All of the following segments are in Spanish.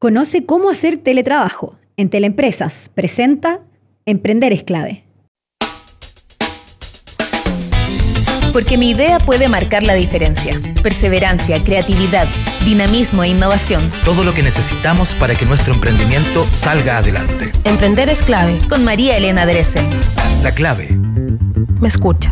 Conoce cómo hacer teletrabajo. En Teleempresas presenta Emprender es clave. Porque mi idea puede marcar la diferencia. Perseverancia, creatividad, dinamismo e innovación. Todo lo que necesitamos para que nuestro emprendimiento salga adelante. Emprender es clave. Con María Elena Dresen. La clave. Me escucha.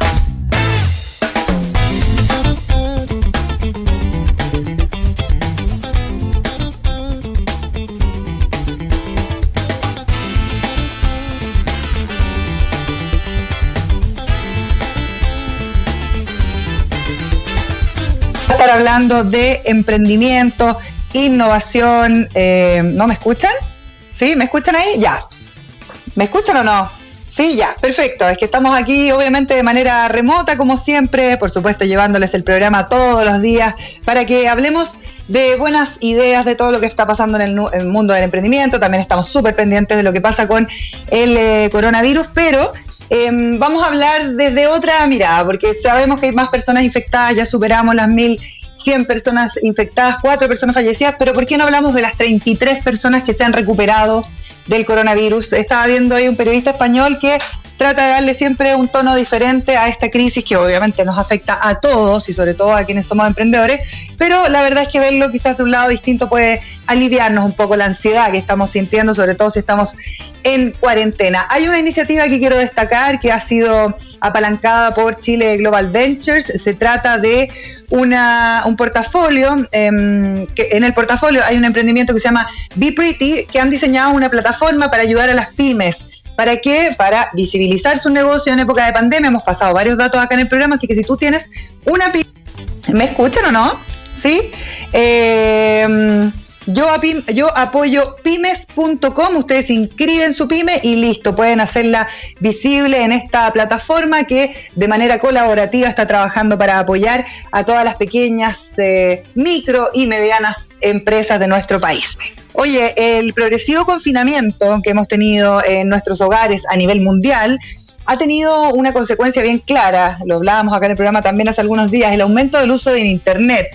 Hablando de emprendimiento, innovación. Eh, ¿No me escuchan? ¿Sí? ¿Me escuchan ahí? Ya. ¿Me escuchan o no? Sí, ya, perfecto. Es que estamos aquí, obviamente, de manera remota, como siempre, por supuesto, llevándoles el programa todos los días para que hablemos de buenas ideas de todo lo que está pasando en el, mundo del emprendimiento. También estamos súper pendientes de lo que pasa con el eh, coronavirus, pero em, vamos a hablar desde otra mirada, porque sabemos que hay más personas infectadas, ya superamos las mil 100 personas infectadas, 4 personas fallecidas, pero ¿por qué no hablamos de las 33 personas que se han recuperado del coronavirus? Estaba viendo ahí un periodista español que trata de darle siempre un tono diferente a esta crisis que obviamente nos afecta a todos y sobre todo a quienes somos emprendedores, pero la verdad es que verlo quizás de un lado distinto puede aliviarnos un poco la ansiedad que estamos sintiendo, sobre todo si estamos en cuarentena. Hay una iniciativa que quiero destacar que ha sido apalancada por Chile Global Ventures, se trata de una, un portafolio, em, que en el portafolio hay un emprendimiento que se llama Be Pretty, que han diseñado una plataforma para ayudar a las pymes. ¿Para qué? Para visibilizar su negocio en época de pandemia. Hemos pasado varios datos acá en el programa, así que si tú tienes una pyme, ¿me escuchan o no? ¿Sí? Eh, yo, yo apoyo pymes.com, ustedes inscriben su pyme y listo, pueden hacerla visible en esta plataforma que de manera colaborativa está trabajando para apoyar a todas las pequeñas, eh, micro y medianas empresas de nuestro país. Oye, el progresivo confinamiento que hemos tenido en nuestros hogares a nivel mundial ha tenido una consecuencia bien clara, lo hablábamos acá en el programa también hace algunos días, el aumento del uso de Internet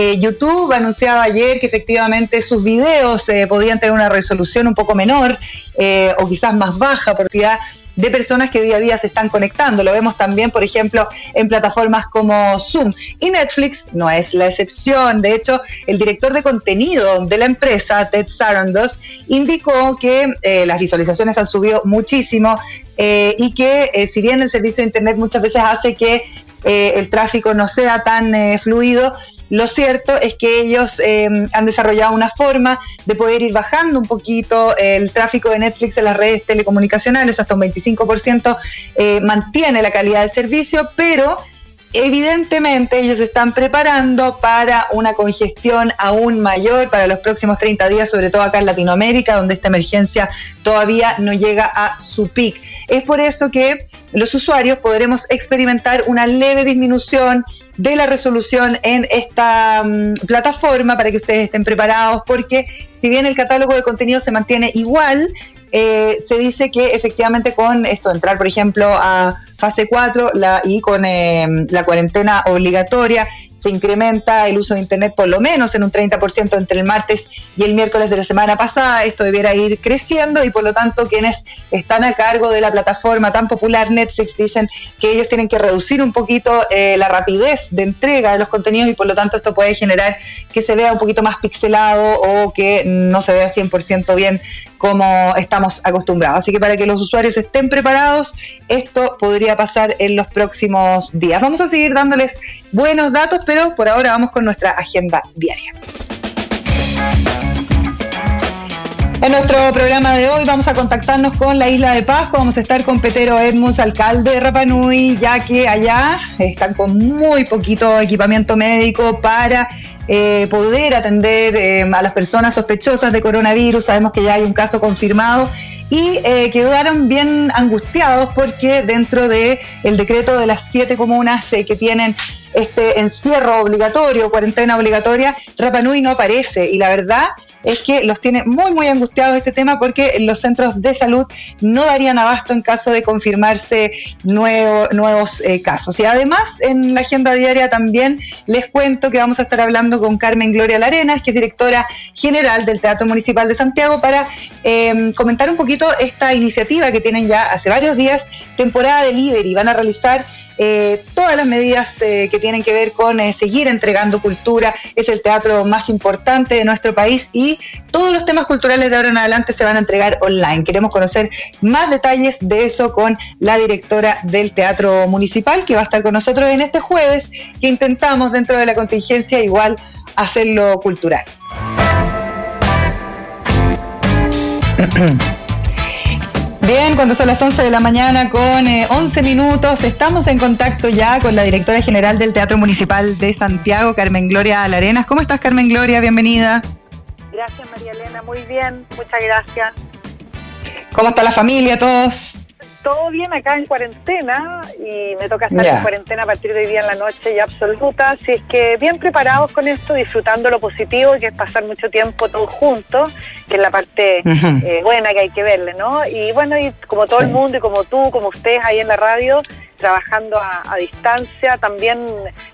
eh, YouTube anunciaba ayer que efectivamente sus videos eh, podían tener una resolución un poco menor eh, o quizás más baja por cantidad de personas que día a día se están conectando. Lo vemos también, por ejemplo, en plataformas como Zoom. Y Netflix no es la excepción. De hecho, el director de contenido de la empresa, Ted Sarandos, indicó que las visualizaciones han subido muchísimo y que si bien el servicio de Internet muchas veces hace que el tráfico no sea tan fluido, lo cierto es que ellos em, han desarrollado una forma de poder ir bajando un poquito el tráfico de Netflix en las redes telecomunicacionales, hasta un 25% eh, mantiene la calidad del servicio, pero evidentemente ellos están preparando para una congestión aún mayor para los próximos 30 días, sobre todo acá en Latinoamérica, donde esta emergencia todavía no llega a su pic. Es por eso que los usuarios podremos experimentar una leve disminución de la resolución en esta mm, plataforma para que ustedes estén preparados, porque si bien el catálogo de contenido se mantiene igual, eh, se dice que efectivamente con esto, entrar por ejemplo a fase 4 la, y con eh, la cuarentena obligatoria se incrementa el uso de Internet por lo menos en un 30% entre el martes y el miércoles de la semana pasada. Esto debiera ir creciendo y por lo tanto quienes están a cargo de la plataforma tan popular Netflix dicen que ellos tienen que reducir un poquito eh, la rapidez de entrega de los contenidos y por lo tanto esto puede generar que se vea un poquito más pixelado o que no se vea 100% bien como estamos acostumbrados. Así que para que los usuarios estén preparados, esto podría pasar en los próximos días. Vamos a seguir dándoles buenos datos, pero por ahora vamos con nuestra agenda diaria. En nuestro programa de hoy vamos a contactarnos con la isla de Pascua, vamos a estar con Petero Edmunds, alcalde de Rapanui, ya que allá están con muy poquito equipamiento médico para eh, poder atender eh, a las personas sospechosas de coronavirus. Sabemos que ya hay un caso confirmado y eh, quedaron bien angustiados porque dentro del el decreto de las siete comunas que tienen este encierro obligatorio, cuarentena obligatoria, Rapanui no aparece y la verdad es que los tiene muy, muy angustiados este tema porque los centros de salud no darían abasto en caso de confirmarse nuevos eh, casos. Y además, en la agenda diaria también les cuento que vamos a estar hablando con Carmen Gloria Larenas, que es directora general del Teatro Municipal de Santiago, para em, comentar un poquito esta iniciativa que tienen ya hace varios días, temporada delivery. Van a realizar eh, todas las medidas eh, que tienen que ver con eh, seguir entregando cultura. Es el teatro más importante de nuestro país y todos los temas culturales de ahora en adelante se van a entregar online. Queremos conocer más detalles de eso con la directora del Teatro Municipal que va a estar con nosotros en este jueves, que intentamos dentro de la contingencia igual hacerlo cultural. Bien, cuando son las 11 de la mañana con 11 eh, minutos, estamos en contacto ya con la directora general del Teatro Municipal de Santiago, Carmen Gloria Larenas. ¿Cómo estás, Carmen Gloria? Bienvenida. Gracias, María Elena. Muy bien, muchas gracias. ¿Cómo está la familia, todos? Todo bien acá en cuarentena y me toca estar en cuarentena a partir de hoy día en la noche y absoluta. Así es que bien preparados con esto, disfrutando lo positivo, que es pasar mucho tiempo todos juntos, que es la parte eh, buena que hay que verle, ¿no? Y bueno, y como todo el mundo y como tú, como ustedes ahí en la radio, trabajando a, distancia, también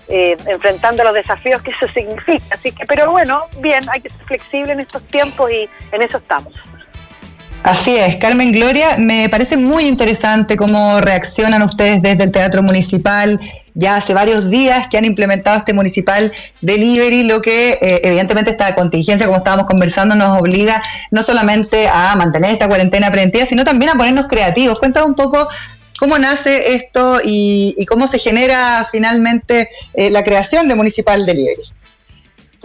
eh, enfrentando los desafíos que eso significa. Así que, pero bueno, bien, hay que ser flexible en estos tiempos y en eso estamos. Así es, Carmen Gloria, me parece muy interesante cómo reaccionan ustedes desde el Teatro Municipal. Ya hace varios días que han implementado este Municipal Delivery, lo que eh, evidentemente esta contingencia, como estábamos conversando, nos obliga no solamente a mantener esta cuarentena preventiva, sino también a ponernos creativos. Cuéntanos un poco cómo nace esto y, cómo se genera finalmente eh, la creación de Municipal Delivery.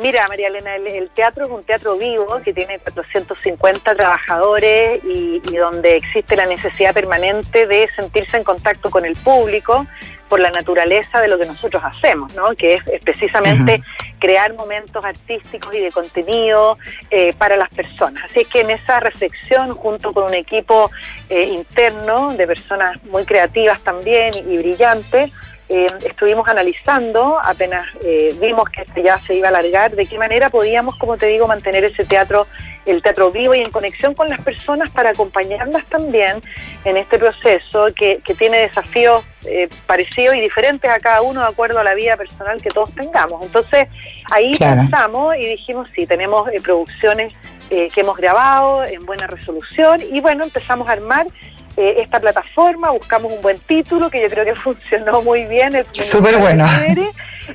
Mira, María Elena, el, teatro es un teatro vivo que tiene 450 trabajadores y, donde existe la necesidad permanente de sentirse en contacto con el público por la naturaleza de lo que nosotros hacemos, ¿no? que es, precisamente crear momentos artísticos y de contenido eh, para las personas. Así que en esa reflexión, junto con un equipo eh, interno de personas muy creativas también y brillantes, eh, estuvimos analizando, apenas eh, vimos que ya se iba a alargar, de qué manera podíamos, como te digo, mantener ese teatro, el teatro vivo y en conexión con las personas para acompañarlas también en este proceso que, tiene desafíos eh, parecidos y diferentes a cada uno de acuerdo a la vida personal que todos tengamos. Entonces, ahí pensamos y dijimos, sí, tenemos producciones que hemos grabado en buena resolución y bueno, empezamos a armar eh, esta plataforma, buscamos un buen título que yo creo que funcionó muy bien. Súper bueno.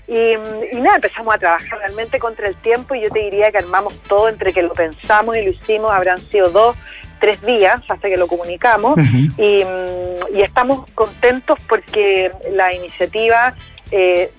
Y, nada, empezamos a trabajar realmente contra el tiempo y yo te diría que armamos todo entre que lo pensamos y lo hicimos, habrán sido dos, tres días hasta que lo comunicamos y, estamos contentos porque la iniciativa eh,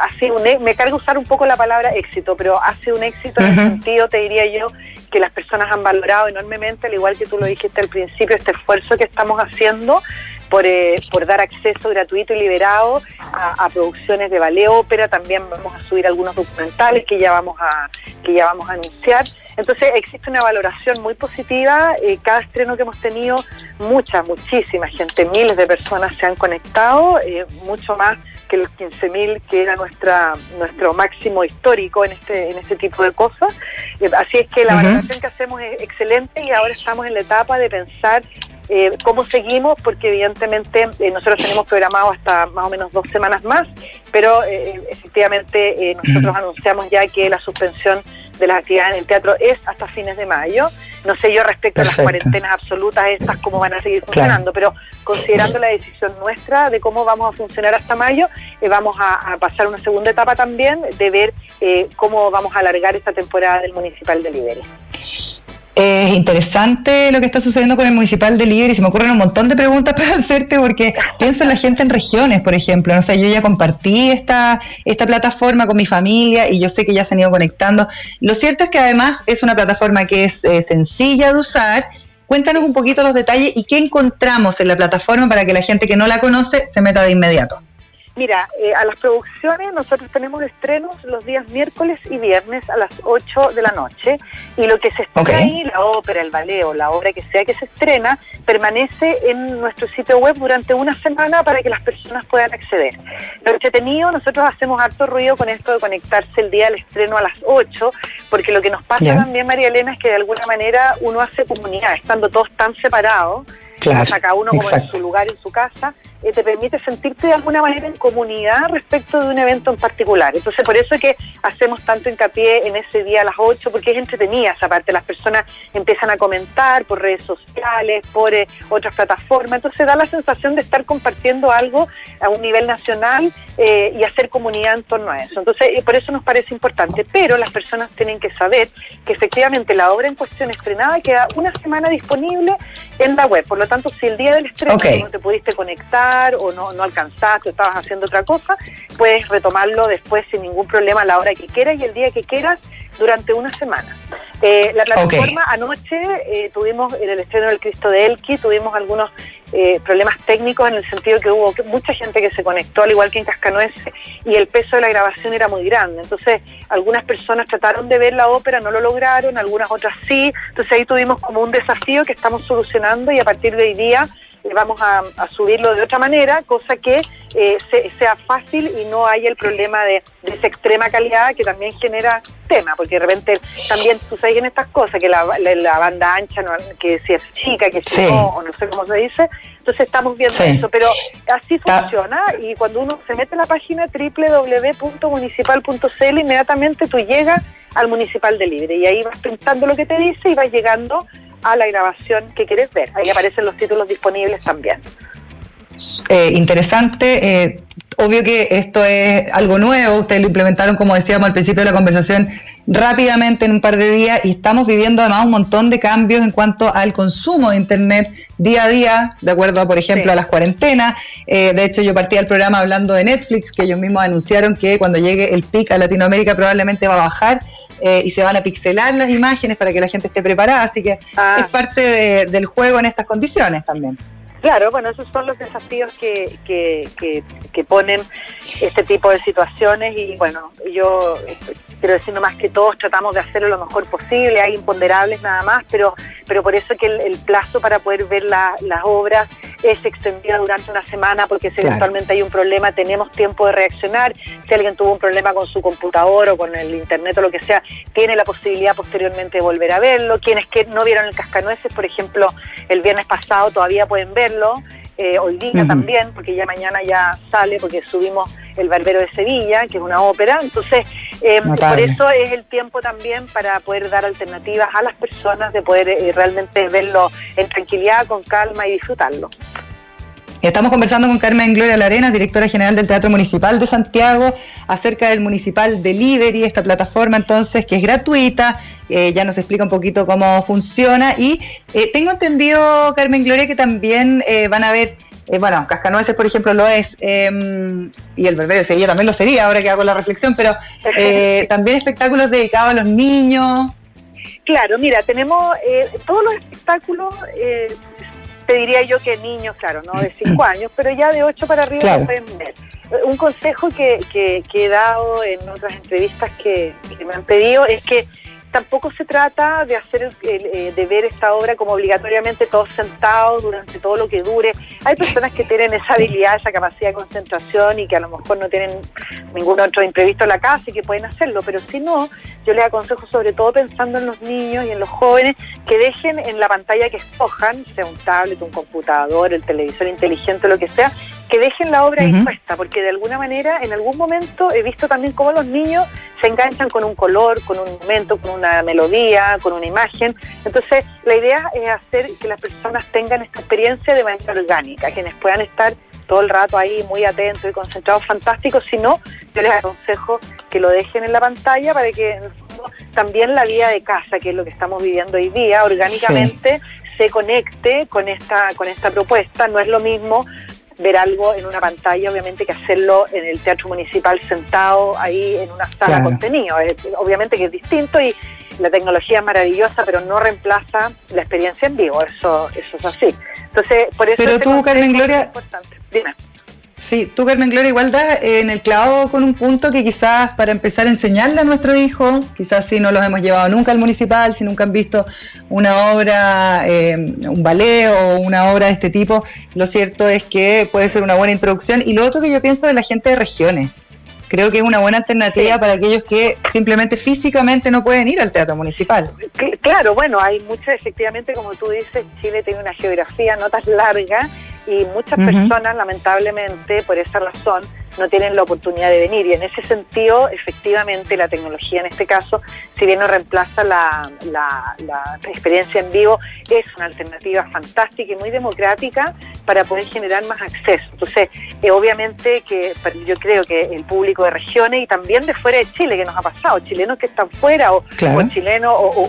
ha sido un, e, me cargo usar un poco la palabra éxito, pero ha sido un éxito en el sentido, te diría yo, que las personas han valorado enormemente, al igual que tú lo dijiste al principio, este esfuerzo que estamos haciendo por, eh, por dar acceso gratuito y liberado a, producciones de ballet ópera. También vamos a subir algunos documentales que ya vamos a, que ya vamos a anunciar. Entonces existe una valoración muy positiva. Eh, cada estreno que hemos tenido, mucha, muchísima gente, miles de personas se han conectado, eh, mucho más que los 15.000 que era nuestra nuestro máximo histórico en este en este tipo de cosas. Eh, así es que la valoración que hacemos es excelente y ahora estamos en la etapa de pensar eh, cómo seguimos, porque evidentemente eh, nosotros tenemos programado hasta más o menos dos semanas más, pero efectivamente nosotros anunciamos ya que la suspensión de las actividades en el teatro es hasta fines de mayo. No sé yo respecto a las cuarentenas absolutas estas cómo van a seguir funcionando, pero considerando la decisión nuestra de cómo vamos a funcionar hasta mayo, eh, vamos a, pasar una segunda etapa también de ver eh, cómo vamos a alargar esta temporada del Municipal de Liberia. Es interesante lo que está sucediendo con el municipal de Libre y se me ocurren un montón de preguntas para hacerte porque pienso en la gente en regiones, por ejemplo. No sé, yo ya compartí esta, esta plataforma con mi familia y yo sé que ya se han ido conectando. Lo cierto es que además es una plataforma que es eh, sencilla de usar. Cuéntanos un poquito los detalles y qué encontramos en la plataforma para que la gente que no la conoce se meta de inmediato. Mira, eh, a las producciones nosotros tenemos estrenos los días miércoles y viernes a las 8 de la noche y lo que se estrena ahí, la ópera, el ballet o la obra que sea que se estrena, permanece en nuestro sitio web durante una semana para que las personas puedan acceder. Lo entretenido, nosotros hacemos harto ruido con esto de conectarse el día del estreno a las 8, porque lo que nos pasa también, María Elena, es que de alguna manera uno hace comunidad, estando todos tan separados Claro, cada uno como en su lugar, en su casa, eh, te permite sentirte de alguna manera en comunidad respecto de un evento en particular. Entonces, por eso es que hacemos tanto hincapié en ese día a las 8, porque es entretenida esa parte. Las personas empiezan a comentar por redes sociales, por eh, otras plataformas. Entonces, da la sensación de estar compartiendo algo a un nivel nacional eh, y hacer comunidad en torno a eso. Entonces, por eso nos parece importante. Pero las personas tienen que saber que efectivamente la obra en cuestión estrenada queda una semana disponible en la web. Por lo tanto, si el día del estreno no te pudiste conectar o no, no alcanzaste o estabas haciendo otra cosa, puedes retomarlo después sin ningún problema a la hora que quieras y el día que quieras durante una semana. Eh, la plataforma anoche eh, tuvimos en el estreno del Cristo de Elqui, tuvimos algunos eh, problemas técnicos en el sentido que hubo mucha gente que se conectó, al igual que en Cascanueces, y el peso de la grabación era muy grande. Entonces, algunas personas trataron de ver la ópera, no lo lograron, algunas otras sí. Entonces, ahí tuvimos como un desafío que estamos solucionando y a partir de hoy día vamos a, subirlo de otra manera, cosa que eh, sea fácil y no haya el problema de, esa extrema calidad que también genera tema, porque de repente también sucede en estas cosas, que la, banda ancha, no, que si es chica, que si no, o no sé cómo se dice, entonces estamos viendo eso, pero así funciona y cuando uno se mete en la página www.municipal.cl inmediatamente tú llegas al Municipal de Libre y ahí vas pensando lo que te dice y vas llegando a la grabación que quieres ver. Ahí aparecen los títulos disponibles también. Eh, interesante. Eh, obvio que esto es algo nuevo, ustedes lo implementaron, como decíamos al principio de la conversación, rápidamente en un par de días y estamos viviendo además un montón de cambios en cuanto al consumo de Internet día a día, de acuerdo, por ejemplo, a las cuarentenas. Eh, de hecho, yo partí del programa hablando de Netflix, que ellos mismos anunciaron que cuando llegue el pic a Latinoamérica probablemente va a bajar eh, y se van a pixelar las imágenes para que la gente esté preparada, así que ah. es parte del juego en estas condiciones también. Claro, bueno, esos son los desafíos que, que, que, que ponen este tipo de situaciones y bueno, yo quiero decir más que todos tratamos de hacerlo lo mejor posible, hay imponderables nada más, pero, pero por eso que el, plazo para poder ver las obras es extendido durante una semana, porque si eventualmente hay un problema tenemos tiempo de reaccionar, si alguien tuvo un problema con su computador o con el internet o lo que sea, tiene la posibilidad posteriormente de volver a verlo, quienes que no vieron el cascanueces, por ejemplo, el viernes pasado todavía pueden verlo, eh, hoy día también, porque ya mañana ya sale, porque subimos El Barbero de Sevilla, que es una ópera. Entonces, eh, por eso es el tiempo también para poder dar alternativas a las personas de poder eh, realmente verlo en tranquilidad, con calma y disfrutarlo. Estamos conversando con Carmen Gloria Larena, directora general del Teatro Municipal de Santiago, acerca del Municipal Delivery, esta plataforma entonces que es gratuita, eh, ya nos explica un poquito cómo funciona. Y eh, tengo entendido, Carmen Gloria, que también eh, van a ver, bueno, Cascanueces por ejemplo lo es, em, y el Berbero de Sevilla también lo sería, ahora que hago la reflexión, pero también espectáculos dedicados a los niños. Claro, mira, tenemos todos los espectáculos te diría yo que niños, claro, no de 5 años, pero ya de 8 para arriba pueden ver. Un consejo que, que, he dado en otras entrevistas que, que me han pedido es que tampoco se trata de hacer eh, de ver esta obra como obligatoriamente todos sentados durante todo lo que dure. Hay personas que tienen esa habilidad, esa capacidad de concentración y que a lo mejor no tienen ningún otro imprevisto en la casa y que pueden hacerlo, pero si no, yo les aconsejo sobre todo pensando en los niños y en los jóvenes que dejen en la pantalla que escojan, sea un tablet, un computador, el televisor inteligente, lo que sea, que dejen la obra dispuesta, porque de alguna manera en algún momento he visto también cómo los niños se enganchan con un color, con un momento, con una melodía, con una imagen. Entonces, la idea es hacer que las personas tengan esta experiencia de manera orgánica, quienes puedan estar todo el rato ahí muy atentos y concentrados, fantásticos. Si no, yo les aconsejo que lo dejen en la pantalla para que también la vida de casa, que es lo que estamos viviendo hoy día, orgánicamente se conecte con esta, con esta propuesta. No es lo mismo ver algo en una pantalla, obviamente, que hacerlo en el teatro municipal sentado ahí en una sala de contenido. obviamente que es distinto y la tecnología es maravillosa, pero no reemplaza la experiencia en vivo. Eso, eso es así. Entonces, por eso. Pero tú, Carmen Gloria. Dime. Sí, tú Carmen Gloria igual das en el clavo con un punto que quizás para empezar a enseñarle a nuestro hijo, quizás si no los hemos llevado nunca al municipal, si nunca han visto una obra, eh, un ballet o una obra de este tipo, lo cierto es que puede ser una buena introducción. Y lo otro que yo pienso de la gente de regiones, creo que es una buena alternativa para aquellos que simplemente físicamente no pueden ir al teatro municipal. Claro, bueno, hay muchas, efectivamente, como tú dices, Chile tiene una geografía no tan larga y muchas personas, lamentablemente, por esa razón, no tienen la oportunidad de venir. Y en ese sentido, efectivamente, la tecnología en este caso, si bien no reemplaza la, la, experiencia en vivo, es una alternativa fantástica y muy democrática para poder generar más acceso. Entonces, eh, obviamente que yo creo que el público de regiones y también de fuera de Chile, que nos ha pasado, chilenos que están fuera o, chilenos o,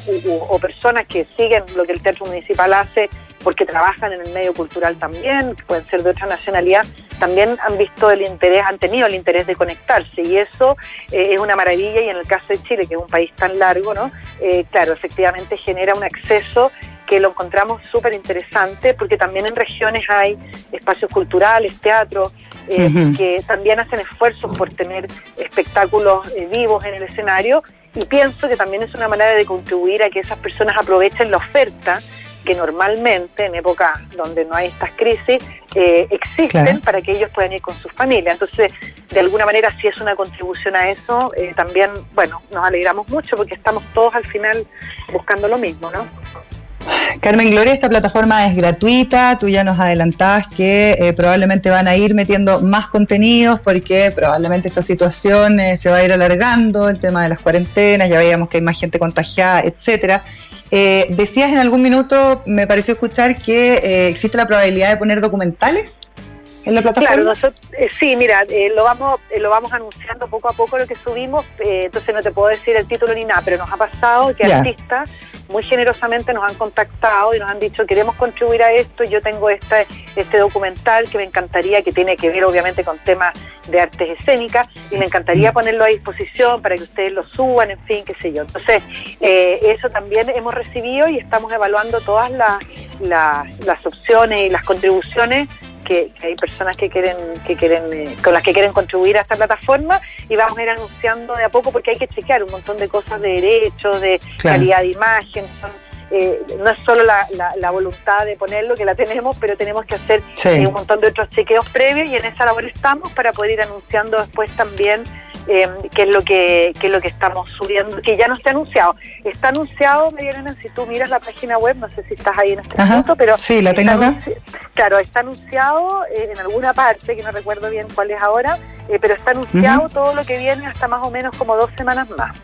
o personas que siguen lo que el Teatro Municipal hace porque trabajan en el medio cultural también, que pueden ser de otra nacionalidad, también han visto el interés, han tenido el interés de conectarse. Y eso eh, es una maravilla. Y en el caso de Chile, que es un país tan largo, ¿no? Eh, claro, efectivamente genera un acceso que lo encontramos súper interesante porque también en regiones hay espacios culturales, teatro, eh, que también hacen esfuerzos por tener espectáculos vivos en el escenario. Y pienso que también es una manera de contribuir a que esas personas aprovechen la oferta que normalmente en épocas donde no hay estas crisis eh, existen para que ellos puedan ir con sus familias. Entonces, de alguna manera, si es una contribución a eso, eh, también, bueno, nos alegramos mucho porque estamos todos al final buscando lo mismo, ¿no? Carmen Gloria, esta plataforma es gratuita, tú ya nos adelantabas que eh, probablemente van a ir metiendo más contenidos porque probablemente esta situación se va a ir alargando, el tema de las cuarentenas, ya veíamos que hay más gente contagiada, etcétera. Eh, decías en algún minuto, me pareció escuchar que eh, existe la probabilidad de poner documentales en la plataforma? Claro, eh, sí, mira, eh, lo vamos eh, lo vamos anunciando poco a poco lo que subimos, entonces no te puedo decir el título ni nada, pero nos ha pasado que artistas muy generosamente nos han contactado y nos han dicho queremos contribuir a esto, yo tengo este, este documental que me encantaría, que tiene que ver obviamente con temas de artes escénicas y me encantaría mm. ponerlo a disposición para que ustedes lo suban, en fin, qué sé yo. Entonces, eso también hemos recibido y estamos evaluando todas las, las opciones y las contribuciones que, hay personas que quieren, que quieren, eh, con las que quieren contribuir a esta plataforma y vamos a ir anunciando de a poco porque hay que chequear un montón de cosas de derechos, de calidad de imagen, eh, no es solo la, la, voluntad de ponerlo, que la tenemos, pero tenemos que hacer eh, un montón de otros chequeos previos y en esa labor estamos para poder ir anunciando después también eh, qué es lo que qué es lo que estamos subiendo, que ya no está anunciado. Está anunciado, María si tú miras la página web, no sé si estás ahí en este momento, pero sí, la tengo acá. Claro, está anunciado eh, en alguna parte, que no recuerdo bien cuál es ahora, eh, pero está anunciado todo lo que viene hasta más o menos como dos semanas más.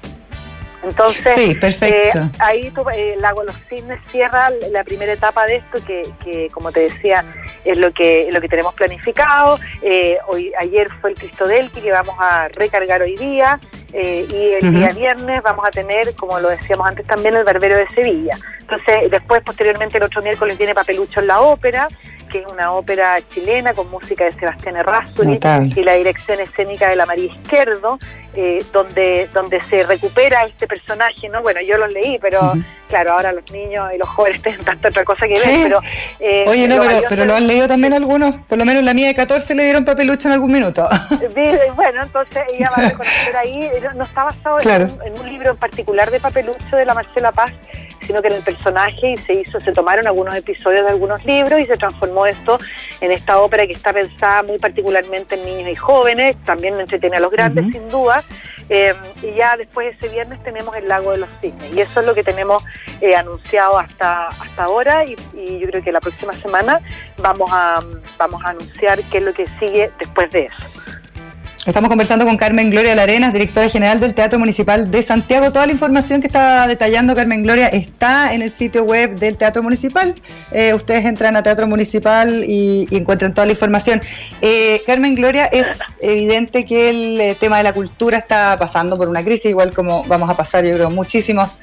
Entonces, sí, perfecto. Eh, ahí tu, eh, Lago Los Cisnes cierra la primera etapa de esto, que, que, como te decía, es lo que lo que tenemos planificado. Eh, hoy Ayer fue el Cristo que vamos a recargar hoy día, eh, y el día viernes vamos a tener, como lo decíamos antes también, el Barbero de Sevilla. Entonces, después, posteriormente, el otro miércoles viene Papelucho en la ópera, que es una ópera chilena con música de Sebastián Errázuriz y la dirección escénica de la María Izquierdo, eh, donde, donde se recupera este personaje, ¿no? Bueno, yo los leí, pero claro, ahora los niños y los jóvenes tienen tanta otra cosa que ver, pero... Eh, Oye, no, pero, pero, lo han leído también algunos, por lo menos la mía de 14 le dieron papelucho en algún minuto. bueno, entonces ella va a reconocer ahí, no está basado en, en, un libro en particular de papelucho de la Marcela Paz, sino que en el personaje y se hizo, se tomaron algunos episodios de algunos libros y se transformó esto en esta ópera que está pensada muy particularmente en niños y jóvenes, también entretiene a los grandes sin duda, eh, y ya después ese viernes tenemos el Lago de los Cisnes y eso es lo que tenemos eh, anunciado hasta hasta ahora y, y, yo creo que la próxima semana vamos a vamos a anunciar qué es lo que sigue después de eso. Estamos conversando con Carmen Gloria Larenas, directora general del Teatro Municipal de Santiago. Toda la información que está detallando Carmen Gloria está en el sitio web del Teatro Municipal. Eh, ustedes entran a Teatro Municipal y, encuentran toda la información. Eh, Carmen Gloria, es evidente que el eh, tema de la cultura está pasando por una crisis, igual como vamos a pasar, yo creo, muchísimos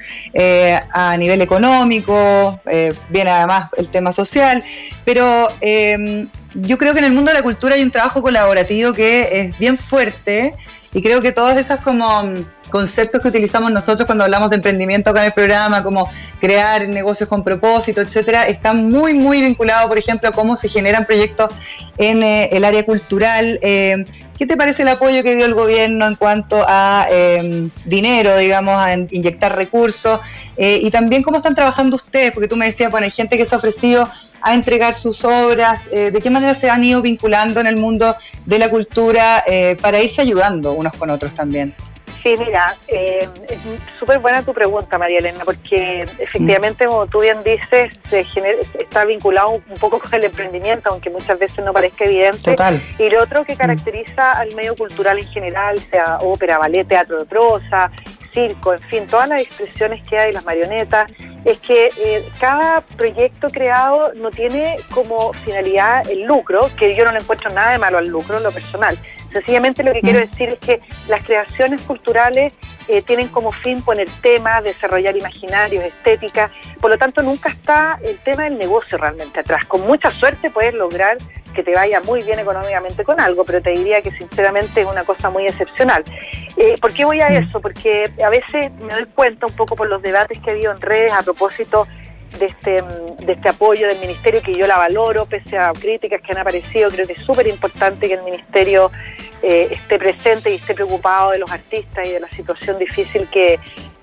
a nivel económico, viene además el tema social, pero yo creo que en el mundo de la cultura hay un trabajo colaborativo que es bien fuerte y creo que todos esos como mm, conceptos que utilizamos nosotros cuando hablamos de emprendimiento acá en el programa, como crear negocios con propósito, etcétera, están muy, muy vinculados, por ejemplo, a cómo se generan proyectos en eh, el área cultural. Eh, ¿Qué te parece el apoyo que dio el gobierno en cuanto a em, dinero, digamos, a inyectar recursos? Eh, y también cómo están trabajando ustedes, porque tú me decías, bueno, hay gente que se ha ofrecido a entregar sus obras, eh, de qué manera se han ido vinculando en el mundo de la cultura eh, para irse ayudando unos con otros también. Sí, mira, eh, es súper buena tu pregunta, María Elena, porque efectivamente, como tú bien dices, se está vinculado un poco con el emprendimiento, aunque muchas veces no parezca evidente. Total. Y lo otro que caracteriza al medio cultural en general, sea ópera, ballet, teatro de prosa, circo, en fin, todas las expresiones que hay, las marionetas, es que eh, cada proyecto creado no tiene como finalidad el lucro, que yo no le encuentro nada de malo al lucro en lo personal. Sencillamente lo que quiero mm. decir es que las creaciones culturales eh, tienen como fin poner temas, desarrollar imaginarios, estética, por lo tanto nunca está el tema del negocio realmente atrás. Con mucha suerte puedes lograr que te vaya muy bien económicamente con algo, pero te diría que sinceramente es una cosa muy excepcional. Eh, ¿Por qué voy a mm. eso? Porque a veces me doy cuenta un poco por los debates que ha habido en redes a propósito de este, de este apoyo del Ministerio, que yo la valoro, pese a críticas que han aparecido. Creo que es súper importante que el Ministerio eh, esté presente y esté preocupado de los artistas y de la situación difícil que,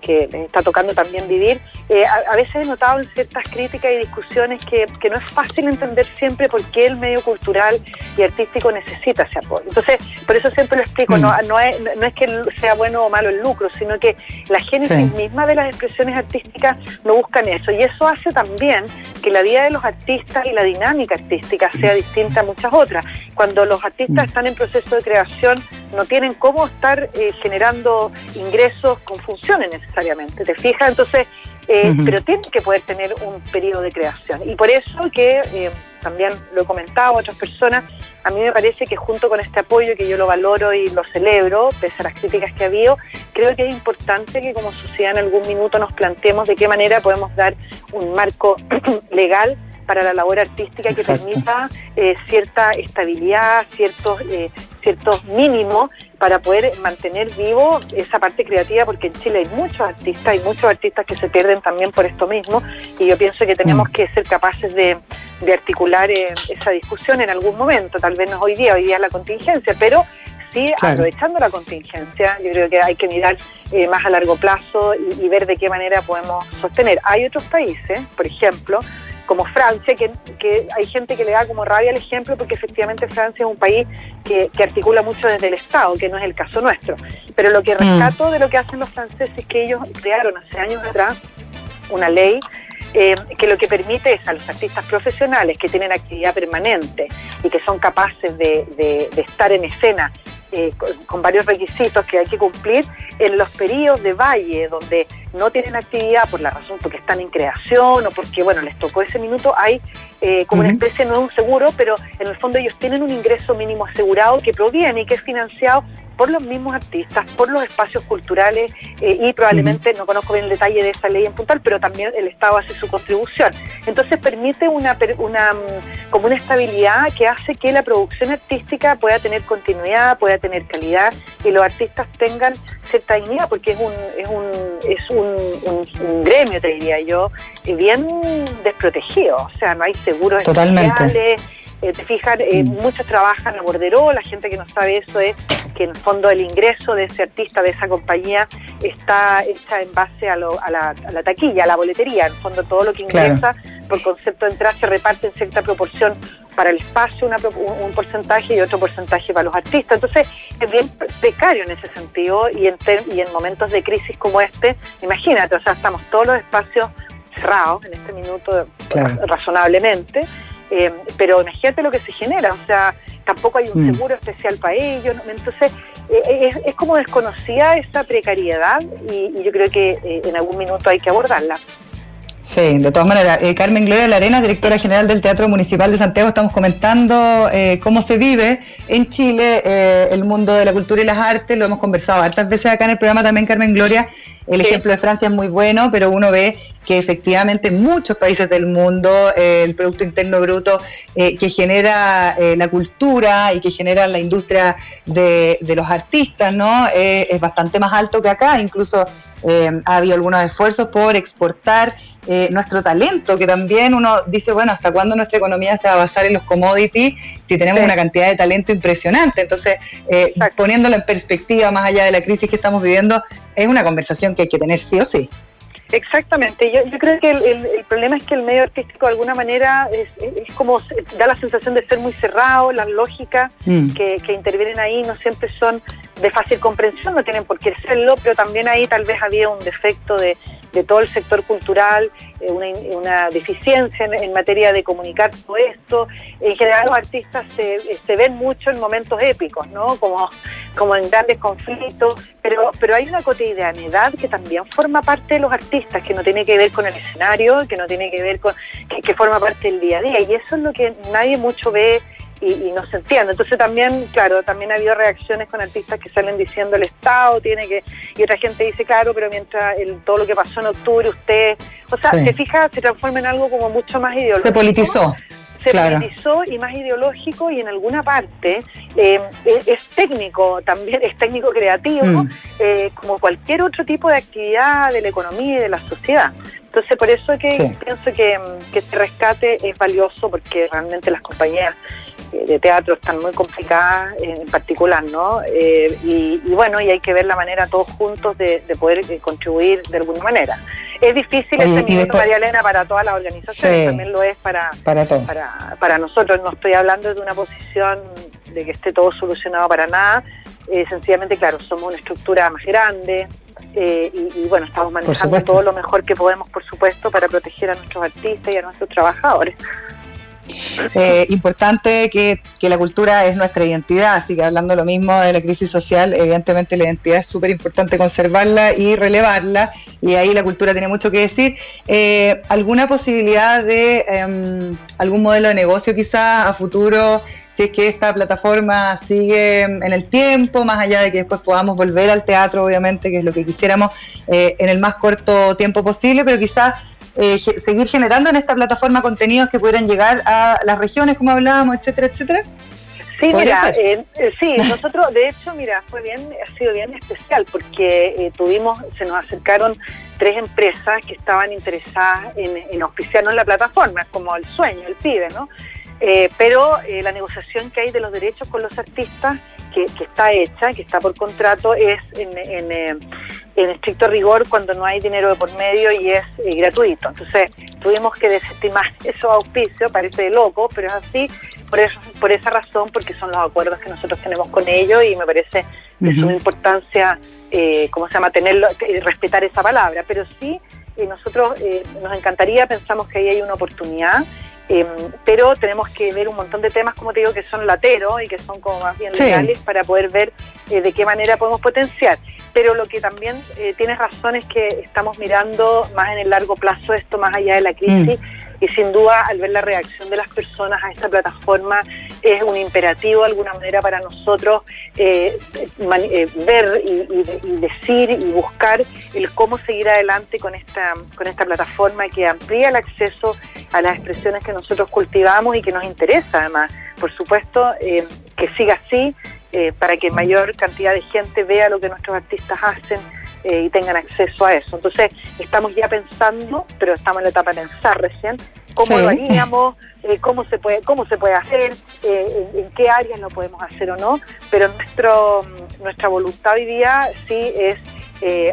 que les está tocando también vivir, eh, a, veces he notado en ciertas críticas y discusiones que, que, no es fácil entender siempre por qué el medio cultural y artístico necesita ese apoyo. Entonces, por eso siempre lo explico, no, mm. no, es, no es que sea bueno o malo el lucro, sino que la génesis misma de las expresiones artísticas no buscan eso. Y eso hace también que la vida de los artistas y la dinámica artística sea distinta a muchas otras. Cuando los artistas mm. están en proceso de creación, no tienen cómo estar eh, generando ingresos con funciones necesariamente, ¿te fijas? Entonces, eh, pero tiene que poder tener un periodo de creación. Y por eso que eh, también lo he comentado a otras personas, a mí me parece que junto con este apoyo que yo lo valoro y lo celebro, pese a las críticas que ha habido, creo que es importante que como sociedad en algún minuto nos planteemos de qué manera podemos dar un marco legal para la labor artística que permita eh, cierta estabilidad, ciertos ciertos mínimos para poder mantener vivo esa parte creativa, porque en Chile hay muchos artistas, hay muchos artistas que se pierden también por esto mismo, y yo pienso que tenemos mm. que ser capaces de, articular eh, esa discusión en algún momento, tal vez no hoy día, hoy día es la contingencia, pero sí, aprovechando la contingencia, yo creo que hay que mirar eh, más a largo plazo y, ver de qué manera podemos sostener. Hay otros países, por ejemplo, como Francia, que, hay gente que le da como rabia el ejemplo porque efectivamente Francia es un país que, articula mucho desde el Estado, que no es el caso nuestro. Pero lo que mm. rescato de lo que hacen los franceses es que ellos crearon hace años atrás una ley eh, que lo que permite es a los artistas profesionales que tienen actividad permanente y que son capaces de estar en escena eh, con, varios requisitos que hay que cumplir en los periodos de valle donde no tienen actividad por la razón porque están en creación o porque bueno les tocó ese minuto hay eh, como una especie no es un seguro pero en el fondo ellos tienen un ingreso mínimo asegurado que proviene y que es financiado por los mismos artistas, por los espacios culturales eh, y probablemente, no conozco bien el detalle de esa ley en puntual, pero también el Estado hace su contribución. Entonces permite una, una, mm, como una estabilidad que hace que la producción artística pueda tener continuidad, pueda tener calidad y los artistas tengan cierta dignidad, porque es un, es un, es un, un, gremio, te diría yo, bien desprotegido, o sea, no hay seguros Totalmente. Eh, te fijas, eh, mm. muchos trabajan a borderó, la gente que no sabe eso es que en el fondo el ingreso de ese artista, de esa compañía, está hecha en base a, la, taquilla, a la boletería. En el fondo todo lo que ingresa por concepto de entrada se reparte en cierta proporción para el espacio un, porcentaje y otro porcentaje para los artistas. Entonces es bien precario en ese sentido y en, y en momentos de crisis como este, imagínate, o sea, estamos todos los espacios cerrados en este minuto razonablemente eh, pero imagínate lo que se genera, o sea, tampoco hay un mm. seguro especial para ellos, entonces eh, es, como desconocida esa precariedad y, yo creo que eh, en algún minuto hay que abordarla. Sí, de todas maneras. Carmen Gloria Larena, directora general del Teatro Municipal de Santiago, estamos comentando cómo se vive en Chile el mundo de la cultura y las artes. Lo hemos conversado hartas veces acá en el programa también, Carmen Gloria. El ejemplo de Francia es muy bueno, pero uno ve que efectivamente en muchos países del mundo eh, el Producto Interno Bruto eh, que genera eh, la cultura y que genera la industria de, los artistas, ¿no? es bastante más alto que acá, incluso ha habido algunos esfuerzos por exportar nuestro talento, que también uno dice, bueno, ¿hasta cuándo nuestra economía se va a basar en los commodities si tenemos una cantidad de talento impresionante? Entonces, poniéndolo en perspectiva, más allá de la crisis que estamos viviendo, es una conversación que hay que tener sí o sí. Exactamente, yo, yo creo que el, problema es que el medio artístico de alguna manera es, como, da la sensación de ser muy cerrado, las lógicas mm. que, que, intervienen ahí no siempre son de fácil comprensión, no tienen por qué serlo, pero también ahí tal vez había un defecto de, de todo el sector cultural, eh, una, una, deficiencia en, materia de comunicar todo esto. En general los artistas se, se, ven mucho en momentos épicos, ¿no? Como, como en grandes conflictos, pero, pero hay una cotidianidad que también forma parte de los artistas, que no tiene que ver con el escenario, que no tiene que ver con, que, que forma parte del día a día. Y eso es lo que nadie mucho ve y, no se entiende. Entonces también, claro, también ha habido reacciones con artistas que salen diciendo el Estado tiene que, y otra gente dice, claro, pero mientras el, todo lo que pasó en octubre, usted, o sea, se fija, se transforma en algo como mucho más ideológico. Se politizó se politizó y más ideológico y en alguna parte eh, es, técnico también, es técnico creativo, mm. eh, como cualquier otro tipo de actividad de la economía y de la sociedad. Entonces, por eso que pienso que, que este rescate es valioso porque realmente las compañías de teatro están muy complicadas en particular, ¿no? Eh, y, bueno, y hay que ver la manera todos juntos de, poder eh, contribuir de alguna manera. Es difícil este minuto, María Elena, para todas las organizaciones, también lo es para, para, para, nosotros. No estoy hablando de una posición de que esté todo solucionado para nada. Eh, sencillamente, claro, somos una estructura más grande, y, y, bueno, estamos manejando todo lo mejor que podemos, por supuesto, para proteger a nuestros artistas y a nuestros trabajadores. Eh, importante que, la cultura es nuestra identidad, así que hablando lo mismo de la crisis social, evidentemente la identidad es súper importante conservarla y relevarla, y ahí la cultura tiene mucho que decir. Eh, ¿Alguna posibilidad de em, algún modelo de negocio quizás a futuro? si es que esta plataforma sigue en el tiempo, más allá de que después podamos volver al teatro, obviamente, que es lo que quisiéramos eh, en el más corto tiempo posible, pero quizás eh, seguir generando en esta plataforma contenidos que pudieran llegar a las regiones, como hablábamos, etcétera, etcétera? Sí, mira, eh, eh, sí, nosotros, de hecho, mira, fue bien, ha sido bien especial porque tuvimos, se nos acercaron tres empresas que estaban interesadas en, en auspiciarnos en la plataforma, como el sueño, el pibe, ¿no? pero la negociación que hay de los derechos con los artistas que, está hecha, que está por contrato, es en, en, en estricto rigor cuando no hay dinero de por medio y es eh, gratuito. Entonces tuvimos que desestimar esos auspicios, parece loco, pero es así por, eso, por esa razón, porque son los acuerdos que nosotros tenemos con ellos y me parece de suma importancia, eh, ¿cómo se llama?, tenerlo, eh, respetar esa palabra. Pero sí, eh, nosotros nos encantaría, pensamos que ahí hay una oportunidad Em, pero tenemos que ver un montón de temas, como te digo, que son lateros y que son como más bien legales para poder ver eh, de qué manera podemos potenciar. Pero lo que también eh, tienes razón es que estamos mirando más en el largo plazo esto, más allá de la crisis. Mm y sin duda al ver la reacción de las personas a esta plataforma es un imperativo de alguna manera para nosotros eh, eh, ver y, decir y buscar el cómo seguir adelante con esta, con esta plataforma que amplía el acceso a las expresiones que nosotros cultivamos y que nos interesa además. Por supuesto, eh, que siga así para que mayor cantidad de gente vea lo que nuestros artistas hacen eh, y tengan acceso a eso. Entonces, estamos ya pensando, pero estamos en la etapa de pensar recién, cómo lo haríamos, eh, cómo se puede cómo se puede hacer, eh, en, qué áreas lo podemos hacer o no, pero nuestro nuestra voluntad hoy día sí es,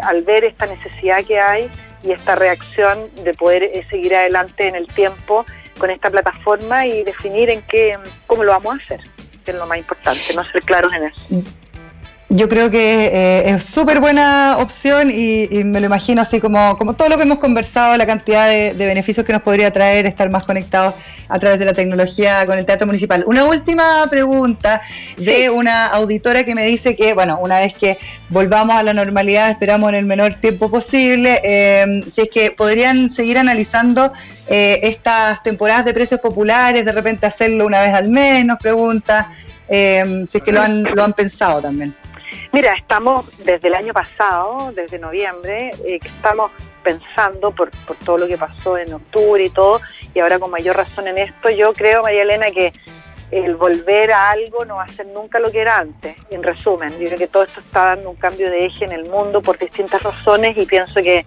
al ver esta necesidad que hay y esta reacción de poder seguir adelante en el tiempo con esta plataforma y definir en qué, cómo lo vamos a hacer, que es lo más importante, no ser claros en eso. Yo creo que eh, es súper buena opción y, me lo imagino así como, como todo lo que hemos conversado, la cantidad de, beneficios que nos podría traer estar más conectados a través de la tecnología con el Teatro Municipal. Una última pregunta de una auditora que me dice que, bueno, una vez que volvamos a la normalidad, esperamos en el menor tiempo posible, eh, si es que podrían seguir analizando eh, estas temporadas de precios populares, de repente hacerlo una vez al mes, nos pregunta, si es que lo han, lo han pensado también. Mira, estamos desde el año pasado, desde noviembre, eh, estamos pensando por, por todo lo que pasó en octubre y todo, y ahora con mayor razón en esto, yo creo, María Elena, que el volver a algo no va a ser nunca lo que era antes. En resumen, yo creo que todo esto está dando un cambio de eje en el mundo por distintas razones y pienso que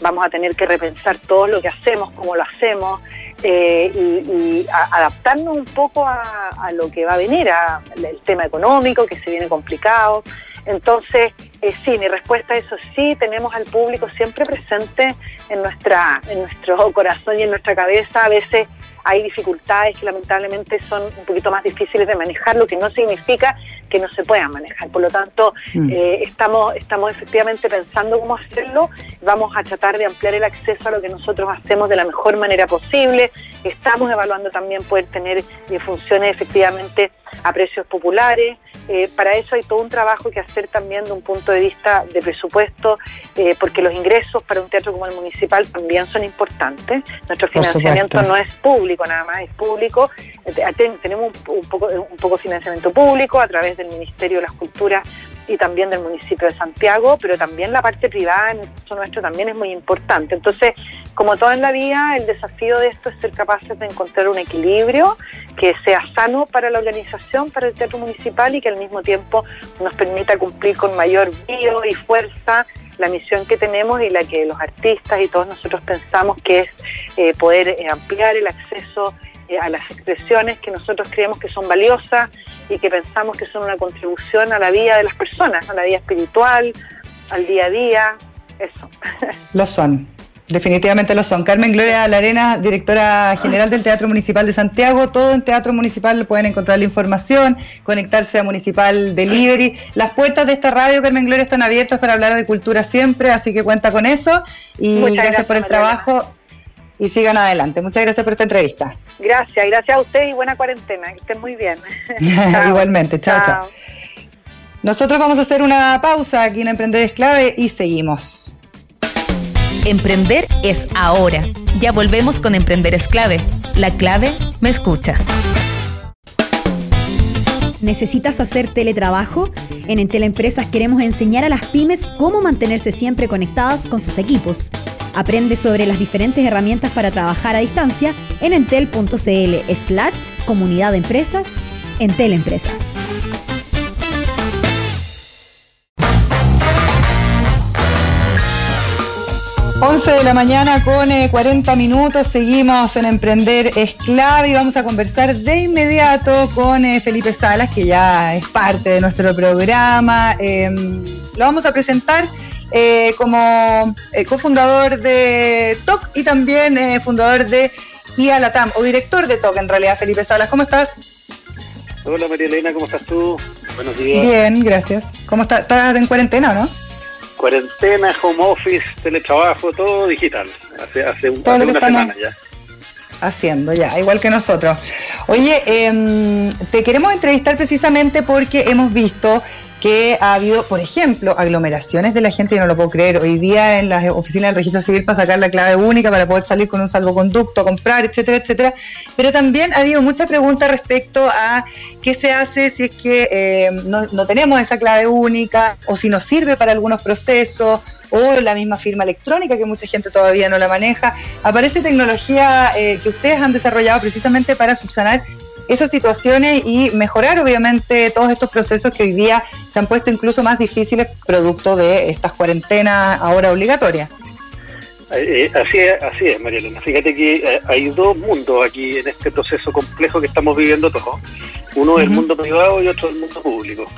vamos a tener que repensar todo lo que hacemos, cómo lo hacemos eh, y, adaptarnos un poco a, lo que va a venir, al tema económico que se viene complicado. Entonces, eh, sí, mi respuesta a eso sí, tenemos al público siempre presente en, nuestra, en nuestro corazón y en nuestra cabeza. A veces hay dificultades que lamentablemente son un poquito más difíciles de manejar, lo que no significa que no se puedan manejar. Por lo tanto, mm. eh, estamos, estamos efectivamente pensando cómo hacerlo. Vamos a tratar de ampliar el acceso a lo que nosotros hacemos de la mejor manera posible. Estamos evaluando también poder tener eh, funciones efectivamente a precios populares. Eh, para eso hay todo un trabajo que hacer también de un punto de vista de presupuesto, eh, porque los ingresos para un teatro como el municipal también son importantes. Nuestro financiamiento no es público nada más, es público. Eh, tenemos un, poco, un poco financiamiento público a través del Ministerio de las Culturas y también del municipio de Santiago, pero también la parte privada en el caso nuestro también es muy importante. Entonces, como todo en la vida, el desafío de esto es ser capaces de encontrar un equilibrio que sea sano para la organización, para el teatro municipal y que al mismo tiempo nos permita cumplir con mayor brío y fuerza la misión que tenemos y la que los artistas y todos nosotros pensamos que es eh, poder eh, ampliar el acceso eh, a las expresiones que nosotros creemos que son valiosas y que pensamos que son una contribución a la vida de las personas, a la vida espiritual, al día a día, eso. Lo son. Definitivamente lo son. Carmen Gloria Larena, directora general del Teatro Municipal de Santiago. Todo en Teatro Municipal pueden encontrar la información, conectarse a Municipal Delivery. Las puertas de esta radio, Carmen Gloria, están abiertas para hablar de cultura siempre, así que cuenta con eso. Y gracias, por el trabajo y sigan adelante. Muchas gracias por esta entrevista. Gracias, gracias a usted y buena cuarentena. Que estén muy bien. Igualmente, chao, chao, Nosotros vamos a hacer una pausa aquí en Emprender es Clave y seguimos. Emprender es ahora. Ya volvemos con Emprender es clave. La clave me escucha. ¿Necesitas hacer teletrabajo? En Entel Empresas queremos enseñar a las pymes cómo mantenerse siempre conectadas con sus equipos. Aprende sobre las diferentes herramientas para trabajar a distancia en entel.cl slash comunidad de empresas, Entel Empresas. 11 de la mañana con 40 eh, minutos, seguimos en Emprender Esclave y vamos a conversar de inmediato con eh, Felipe Salas, que ya es parte de nuestro programa. Em, lo vamos a presentar eh, como cofundador de TOC y también fundador de IA Latam, o director de TOC en realidad, Felipe Salas. ¿Cómo estás? Hola María Elena, ¿cómo estás tú? Buenos días. Bien, gracias. ¿Cómo estás? ¿Estás en cuarentena o no? cuarentena, home office, teletrabajo, todo digital. Hace, hace, una semana ya. Haciendo ya, igual que nosotros. Oye, em, te queremos entrevistar precisamente porque hemos visto que ha habido, por ejemplo, aglomeraciones de la gente, yo no lo puedo creer, hoy día en las oficinas del registro civil para sacar la clave única, para poder salir con un salvoconducto, comprar, etcétera, etcétera. Pero también ha habido muchas preguntas respecto a qué se hace si es que eh, no, tenemos esa clave única, o si nos sirve para algunos procesos, o la misma firma electrónica que mucha gente todavía no la maneja. Aparece tecnología eh, que ustedes han desarrollado precisamente para subsanar esas situaciones y mejorar obviamente todos estos procesos que hoy día se han puesto incluso más difíciles producto de estas cuarentenas ahora obligatorias. Eh, eh, así es, así es, María Elena. Fíjate que eh, hay dos mundos aquí en este proceso complejo que estamos viviendo todos. Uno es el mundo privado y otro el mundo público.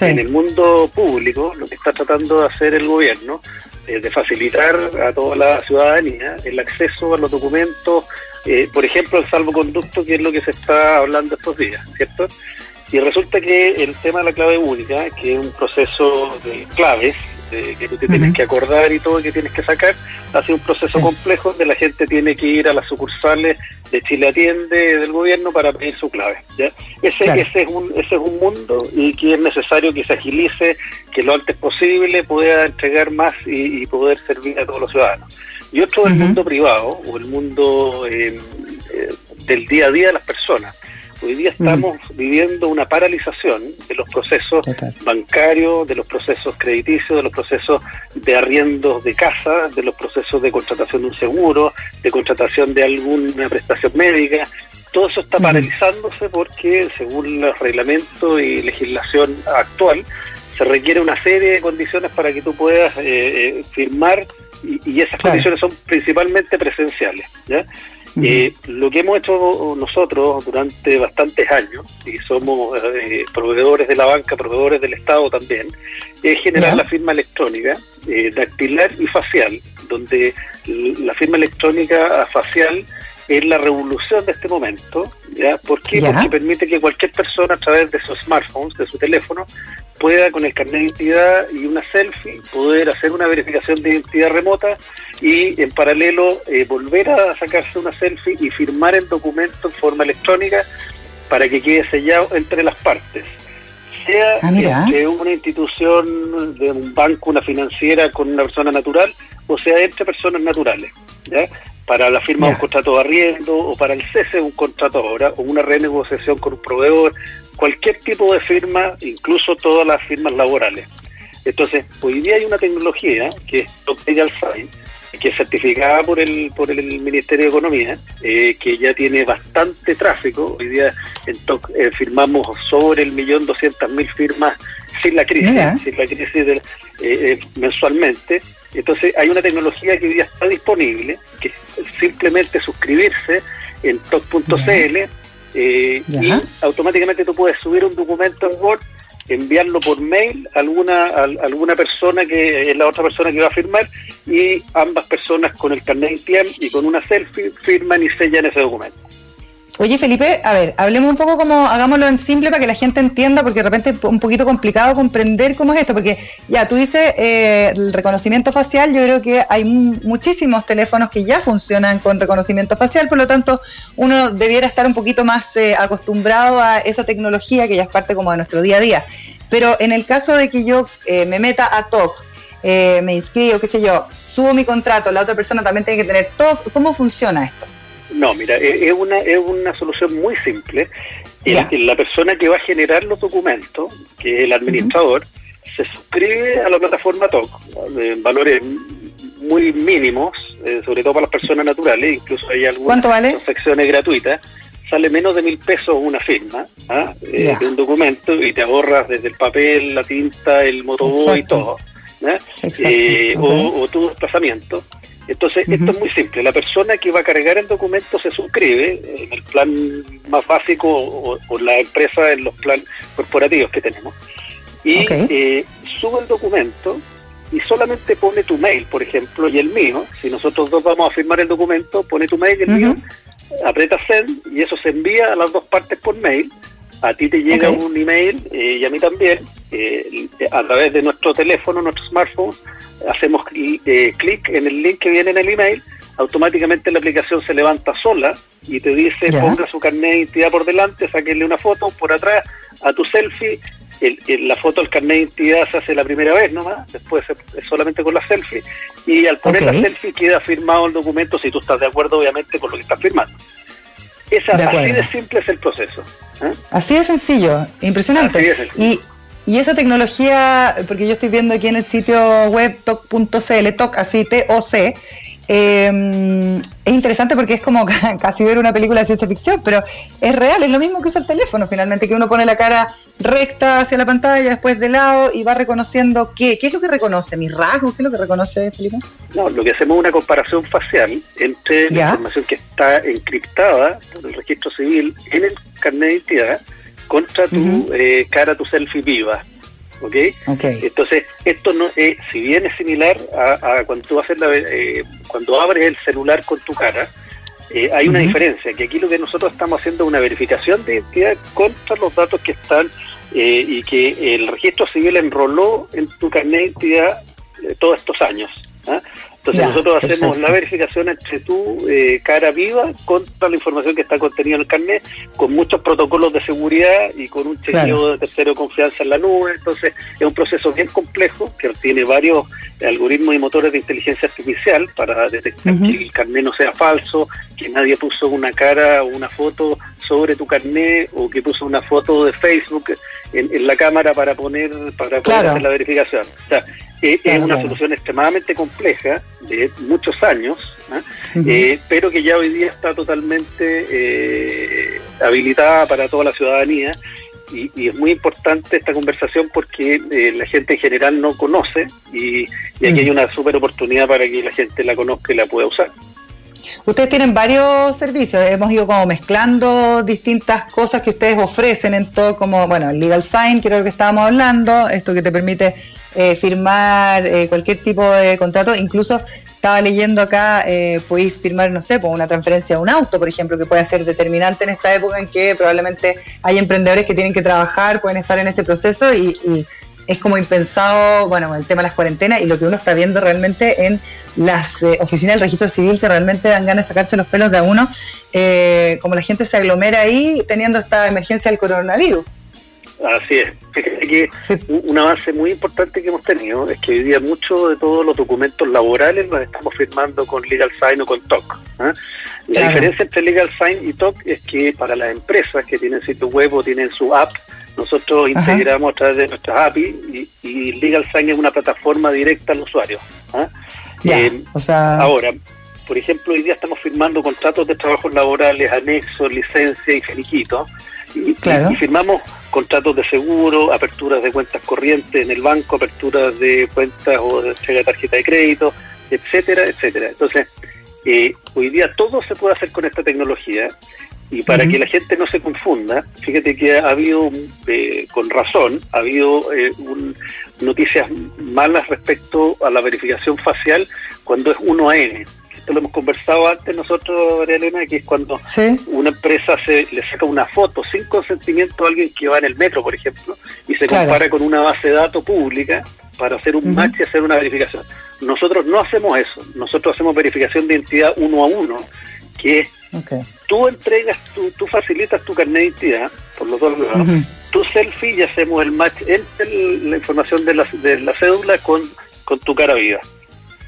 En el mundo público, lo que está tratando de hacer el gobierno es de facilitar a toda la ciudadanía el acceso a los documentos, por ejemplo, el salvoconducto, que es lo que se está hablando estos días, ¿cierto? Y resulta que el tema de la clave única, que es un proceso de claves, que tú te tienes que acordar y todo que tienes que sacar, ha sido un proceso complejo donde la gente tiene que ir a las sucursales de Chile Atiende del gobierno para pedir su clave. ¿ya? Ese, ese, es un, ese es un mundo y que es necesario que se agilice, que lo antes posible pueda entregar más y, poder servir a todos los ciudadanos. Y otro es el mundo privado o el mundo eh, eh, del día a día de las personas. Hoy día estamos viviendo una paralización de los procesos bancarios, de los procesos crediticios, de los procesos de arriendos de casa, de los procesos de contratación de un seguro, de contratación de alguna prestación médica. Todo eso está paralizándose porque, según los reglamentos y legislación actual, se requiere una serie de condiciones para que tú puedas eh, eh, firmar y, esas condiciones son principalmente presenciales. ¿ya? Eh, lo que hemos hecho nosotros durante bastantes años, y somos eh, proveedores de la banca, proveedores del Estado también, es generar la firma electrónica, eh, dactilar y facial, donde la firma electrónica facial es la revolución de este momento. ¿ya? ¿Por qué? Porque permite que cualquier persona a través de su smartphone, de su teléfono, pueda con el carnet de identidad y una selfie poder hacer una verificación de identidad remota y en paralelo eh, volver a sacarse una selfie y firmar el documento en forma electrónica para que quede sellado entre las partes. Sea ah, entre una institución de un banco, una financiera con una persona natural o sea entre personas naturales. ¿ya? para la firma de un contrato de arriendo o para el cese de un contrato ahora o una renegociación con un proveedor, cualquier tipo de firma, incluso todas las firmas laborales. Entonces, hoy día hay una tecnología que es Legal Sign, que es certificada por el por el Ministerio de Economía, eh, que ya tiene bastante tráfico. Hoy día en TOC eh, firmamos sobre el millón doscientas mil firmas sin la crisis, sin la crisis eh, mensualmente. Entonces hay una tecnología que hoy día está disponible, que es simplemente suscribirse en top.cl eh, y automáticamente tú puedes subir un documento en Word, enviarlo por mail a alguna, a, alguna persona que es la otra persona que va a firmar y ambas personas con el carnet y con una selfie firman y sellan ese documento. Oye, Felipe, a ver, hablemos un poco como, hagámoslo en simple para que la gente entienda, porque de repente es un poquito complicado comprender cómo es esto, porque ya tú dices eh, el reconocimiento facial, yo creo que hay muchísimos teléfonos que ya funcionan con reconocimiento facial, por lo tanto uno debiera estar un poquito más eh, acostumbrado a esa tecnología que ya es parte como de nuestro día a día. Pero en el caso de que yo eh, me meta a TOC, me inscribo, qué sé yo, subo mi contrato, la otra persona también tiene que tener TOC, ¿cómo funciona esto? No, mira, es una, es una solución muy simple. la persona que va a generar los documentos, que es el administrador, se suscribe a la plataforma TOC en valores muy mínimos, eh, sobre todo para las personas naturales, incluso hay algunas secciones gratuitas. Sale menos de mil pesos una firma ¿ah? eh, de un documento y te ahorras desde el papel, la tinta, el motoboy y todo. Eh, o, o, tu desplazamiento. Entonces, esto es muy simple. La persona que va a cargar el documento se suscribe en el plan más básico o, la empresa en los planes corporativos que tenemos y eh, sube el documento y solamente pone tu mail, por ejemplo, y el mío. Si nosotros dos vamos a firmar el documento, pone tu mail y el mío, aprieta send y eso se envía a las dos partes por mail. A ti te llega un email eh, y a mí también, eh, a través de nuestro teléfono, nuestro smartphone, hacemos eh, clic en el link que viene en el email, automáticamente la aplicación se levanta sola y te dice ponga su carnet de identidad por delante, saquenle una foto por atrás a tu selfie. El, la foto del carnet de identidad se hace la primera vez nomás, después es solamente con la selfie y al poner la selfie queda firmado el documento si tú estás de acuerdo obviamente con lo que estás firmando. Esa, así de simple es el proceso. ¿eh? Así de sencillo, impresionante. Y y esa tecnología, porque yo estoy viendo aquí en el sitio web toc.cl, toc así T-O-C, eh, es interesante porque es como casi ver una película de ciencia ficción, pero es real, es lo mismo que usa el teléfono finalmente, que uno pone la cara recta hacia la pantalla, después de lado y va reconociendo qué. ¿Qué es lo que reconoce? ¿Mis rasgos? ¿Qué es lo que reconoce, Felipe? No, lo que hacemos es una comparación facial entre la información que está encriptada por el registro civil en el carnet de identidad contra tu eh, cara, tu selfie viva. ¿Ok? Entonces, esto no es, si bien es similar a, cuando tú haces la, eh, cuando abres el celular con tu cara, eh, hay una diferencia, que aquí lo que nosotros estamos haciendo es una verificación de identidad contra los datos que están y que el registro civil enroló en tu carnet de identidad todos estos años. ¿ah? Entonces nosotros hacemos la verificación entre tu eh, cara viva contra la información que está contenida en el carnet, con muchos protocolos de seguridad y con un chequeo de tercero confianza en la nube. Entonces es un proceso bien complejo que tiene varios algoritmos y motores de inteligencia artificial para detectar que el carnet no sea falso, que nadie puso una cara o una foto sobre tu carnet o que puso una foto de Facebook en, la cámara para poner para poder hacer la verificación. O sea, es una solución extremadamente compleja, de muchos años, ¿ah? eh, pero que ya hoy día está totalmente eh, habilitada para toda la ciudadanía. Y, es muy importante esta conversación porque eh, la gente en general no conoce y, aquí hay una super oportunidad para que la gente la conozca y la pueda usar. Ustedes tienen varios servicios, hemos ido como mezclando distintas cosas que ustedes ofrecen en todo, como, bueno, el Legal Sign, que era lo que estábamos hablando, esto que te permite eh, firmar eh, cualquier tipo de contrato, incluso estaba leyendo acá, eh, podéis firmar, no sé, por una transferencia de un auto, por ejemplo, que puede ser determinante en esta época en que probablemente hay emprendedores que tienen que trabajar, pueden estar en ese proceso y, y es como impensado, bueno, el tema de las cuarentenas y lo que uno está viendo realmente en las oficinas del registro civil que realmente dan ganas de sacarse los pelos de a uno, como la gente se aglomera ahí teniendo esta emergencia del coronavirus. Así es. que un avance muy importante que hemos tenido es que hoy día muchos de todos los documentos laborales los estamos firmando con Legal Sign o con TOC. ¿ah? La diferencia entre Legal Sign y TOC es que para las empresas que tienen sitio web o tienen su app, nosotros integramos a través de nuestras API y, Legal Sign es una plataforma directa al usuario. ¿ah? Eh, ahora, por ejemplo, hoy día estamos firmando contratos de trabajos laborales, anexos, licencia y finiquito y, firmamos contratos de seguro, aperturas de cuentas corrientes en el banco, aperturas de cuentas o de entrega de tarjeta de crédito, etcétera, etcétera. Entonces, eh, hoy día todo se puede hacer con esta tecnología y para que la gente no se confunda, fíjate que ha habido, eh, con razón, ha habido eh, noticias malas respecto a la verificación facial cuando es 1 a N. Lo hemos conversado antes nosotros, María Elena, que es cuando una empresa se le saca una foto sin consentimiento a alguien que va en el metro, por ejemplo, y se compara con una base de datos pública para hacer un match y hacer una verificación. Nosotros no hacemos eso, nosotros hacemos verificación de identidad uno a uno, que tú entregas, tú, tú facilitas tu carnet de identidad por los dos lados, tu selfie y hacemos el match entre la información de la, de la cédula con, con tu cara viva.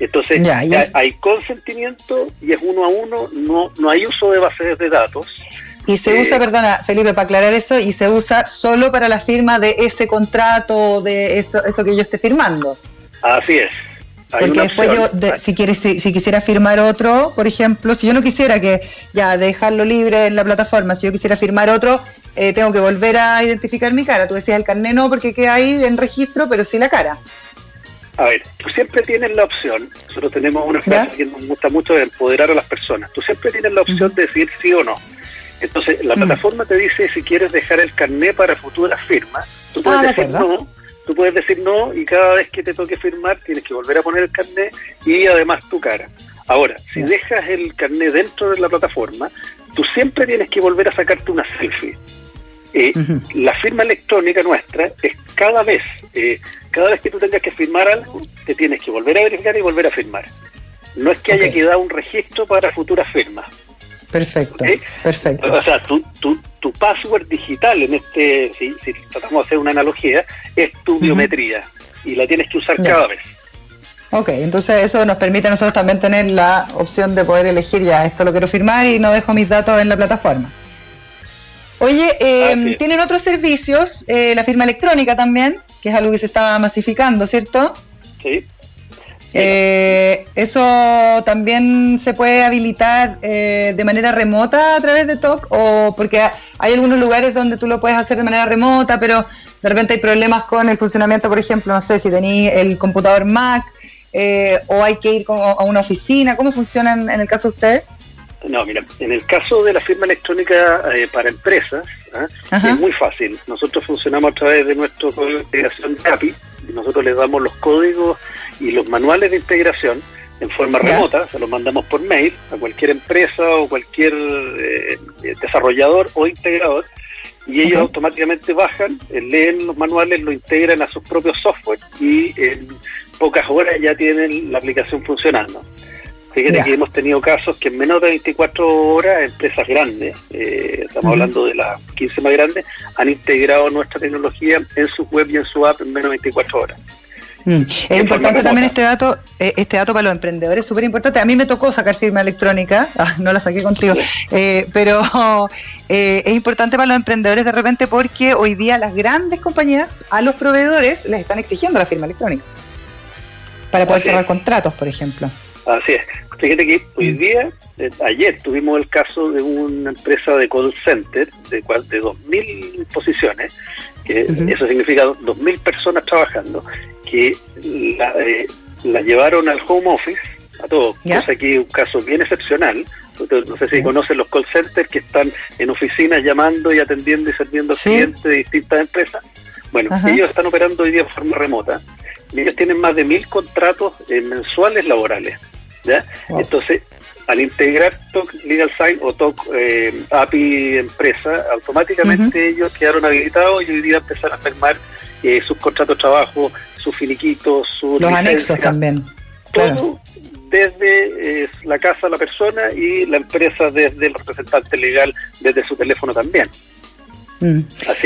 Entonces, hay consentimiento y es uno a uno, no, no hay uso de bases de datos. Y se usa, eh, perdona, Felipe, para aclarar eso, y se usa solo para la firma de ese contrato, de eso, eso que yo esté firmando. Así es. Porque después yo, si, quieres, si, quisiera firmar otro, por ejemplo, si yo no quisiera que ya dejarlo libre en la plataforma, si yo quisiera firmar otro, eh, tengo que volver a identificar mi cara. Tú decías el carnet no, porque queda ahí en registro, pero sí la cara. A ver, tú siempre tienes la opción, nosotros tenemos una frase que nos gusta mucho de empoderar a las personas, tú siempre tienes la opción de decir sí o no. Entonces, la plataforma te dice si quieres dejar el carnet para futuras firmas, tú puedes ah, decir no, tú puedes decir no y cada vez que te toque firmar tienes que volver a poner el carnet y además tu cara. Ahora, si dejas el carnet dentro de la plataforma, tú siempre tienes que volver a sacarte una selfie. Eh, la firma electrónica nuestra es cada vez, eh, cada vez que tú tengas que firmar algo, te tienes que volver a verificar y volver a firmar. No es que haya quedado un registro para futuras firmas. Perfecto, perfecto. O sea, tu, tu, tu, password digital en este, si, tratamos de hacer una analogía, es tu biometría y la tienes que usar cada vez. Ok, entonces eso nos permite a nosotros también tener la opción de poder elegir ya esto lo quiero firmar y no dejo mis datos en la plataforma. Oye, eh, tienen otros servicios, eh, la firma electrónica también, que es algo que se está masificando, ¿cierto? Sí. Eh, ¿Eso también se puede habilitar de manera remota a través de TOC? O porque hay algunos lugares donde tú lo puedes hacer de manera remota, pero de repente hay problemas con el funcionamiento, por ejemplo, no sé si tenéis el computador Mac o hay que ir a una oficina. ¿Cómo funcionan en el caso de ustedes? No, mira, en el caso de la firma electrónica eh, para empresas, ¿ah? es muy fácil. Nosotros funcionamos a través de nuestro código de integración de API. Nosotros les damos los códigos y los manuales de integración en forma remota, se los mandamos por mail a cualquier empresa o cualquier eh, desarrollador o integrador y ellos automáticamente bajan, eh, leen los manuales, lo integran a sus propios software y pocas horas ya tienen la aplicación funcionando. Fíjate que hemos tenido casos que en menos de 24 horas empresas grandes, eh, estamos hablando de las 15 más grandes, han integrado nuestra tecnología en su web y en su app en menos de 24 horas. Mm. Es importante también este dato, eh, este dato para los emprendedores, súper importante. A mí me tocó sacar firma electrónica, ah, no la saqué contigo, eh, pero es importante para los emprendedores de repente porque hoy día las grandes compañías a los proveedores les están exigiendo la firma electrónica para poder cerrar contratos, por ejemplo. Así es. Fíjate que hoy mm. día, eh, ayer tuvimos el caso de una empresa de call center de, cual, de 2.000 posiciones, que eso significa 2.000 personas trabajando, que eh, la, llevaron al home office, a todos, cosa que es un caso bien excepcional. No sé si conocen los call centers que están en oficinas llamando y atendiendo y sirviendo a clientes de distintas empresas. Bueno, ellos están operando hoy día de forma remota y ellos tienen más de mil contratos eh, mensuales laborales. Entonces, al integrar TOC Legal Sign o TOC eh, API Empresa, automáticamente ellos quedaron habilitados y hoy día empezaron a firmar eh, sus contratos de trabajo, sus finiquitos, sus Los anexos también. Todo desde eh, la casa de la persona y la empresa desde el representante legal, desde su teléfono también. Mm.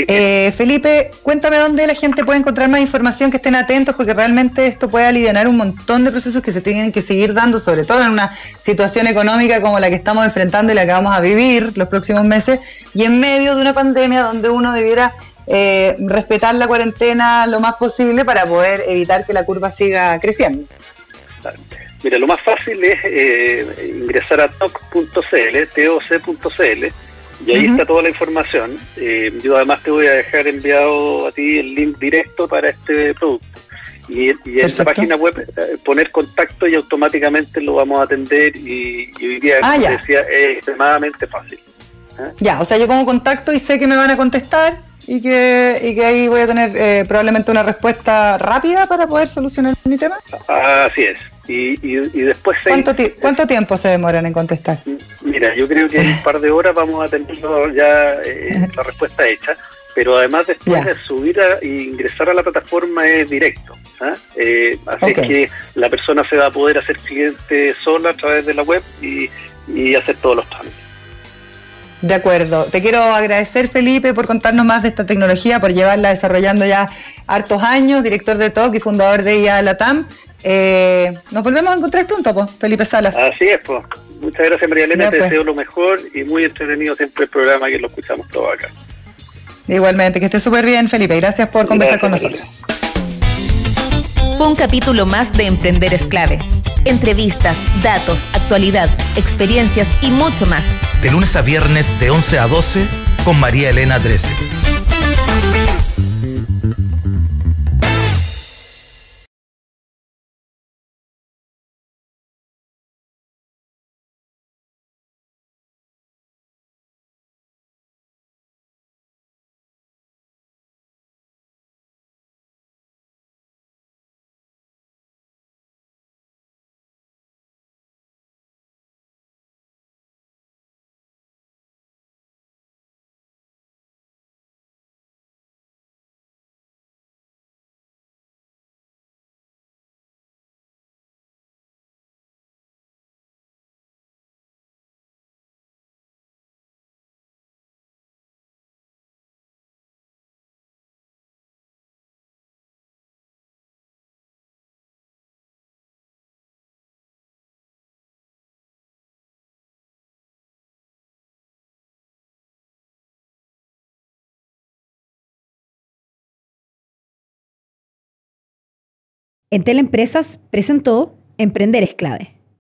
Eh, Felipe, cuéntame dónde la gente puede encontrar más información, que estén atentos, porque realmente esto puede aliviar un montón de procesos que se tienen que seguir dando, sobre todo en una situación económica como la que estamos enfrentando y la que vamos a vivir los próximos meses, y en medio de una pandemia donde uno debiera eh, respetar la cuarentena lo más posible para poder evitar que la curva siga creciendo. Mira, lo más fácil es eh, ingresar a toc.cl, toc.cl y ahí está toda la información. Eh, yo además te voy a dejar enviado a ti el link directo para este producto. Y, y en la página web eh, poner contacto y automáticamente lo vamos a atender y, hoy día, ah, decía, es extremadamente fácil. ¿eh? Ya, o sea, yo pongo contacto y sé que me van a contestar y que, y que ahí voy a tener probablemente una respuesta rápida para poder solucionar mi tema. Así es. Y, y, después... ¿Cuánto, ¿Cuánto tiempo se demoran en contestar? Mira, yo creo que en un par de horas vamos a tener ya eh, la respuesta hecha, pero además después de subir e ingresar a la plataforma es directo. ¿ah? Eh, así que la persona se va a poder hacer cliente sola a través de la web y, y hacer todos los trámites. De acuerdo. Te quiero agradecer, Felipe, por contarnos más de esta tecnología, por llevarla desarrollando ya hartos años, director de TOC y fundador de IA Latam. Eh, nos volvemos a encontrar pronto, pues, Felipe Salas. Así es, pues. Muchas gracias, María Elena. te pues. deseo lo mejor y muy entretenido siempre el programa que lo escuchamos todos acá. Igualmente, que esté súper bien, Felipe. Gracias por conversar con nosotros. Un capítulo más de Emprender es clave. Entrevistas, datos, actualidad, experiencias y mucho más. De lunes a viernes de 11 a 12 con María Elena Drese. En Teleempresas presentó Emprender es clave.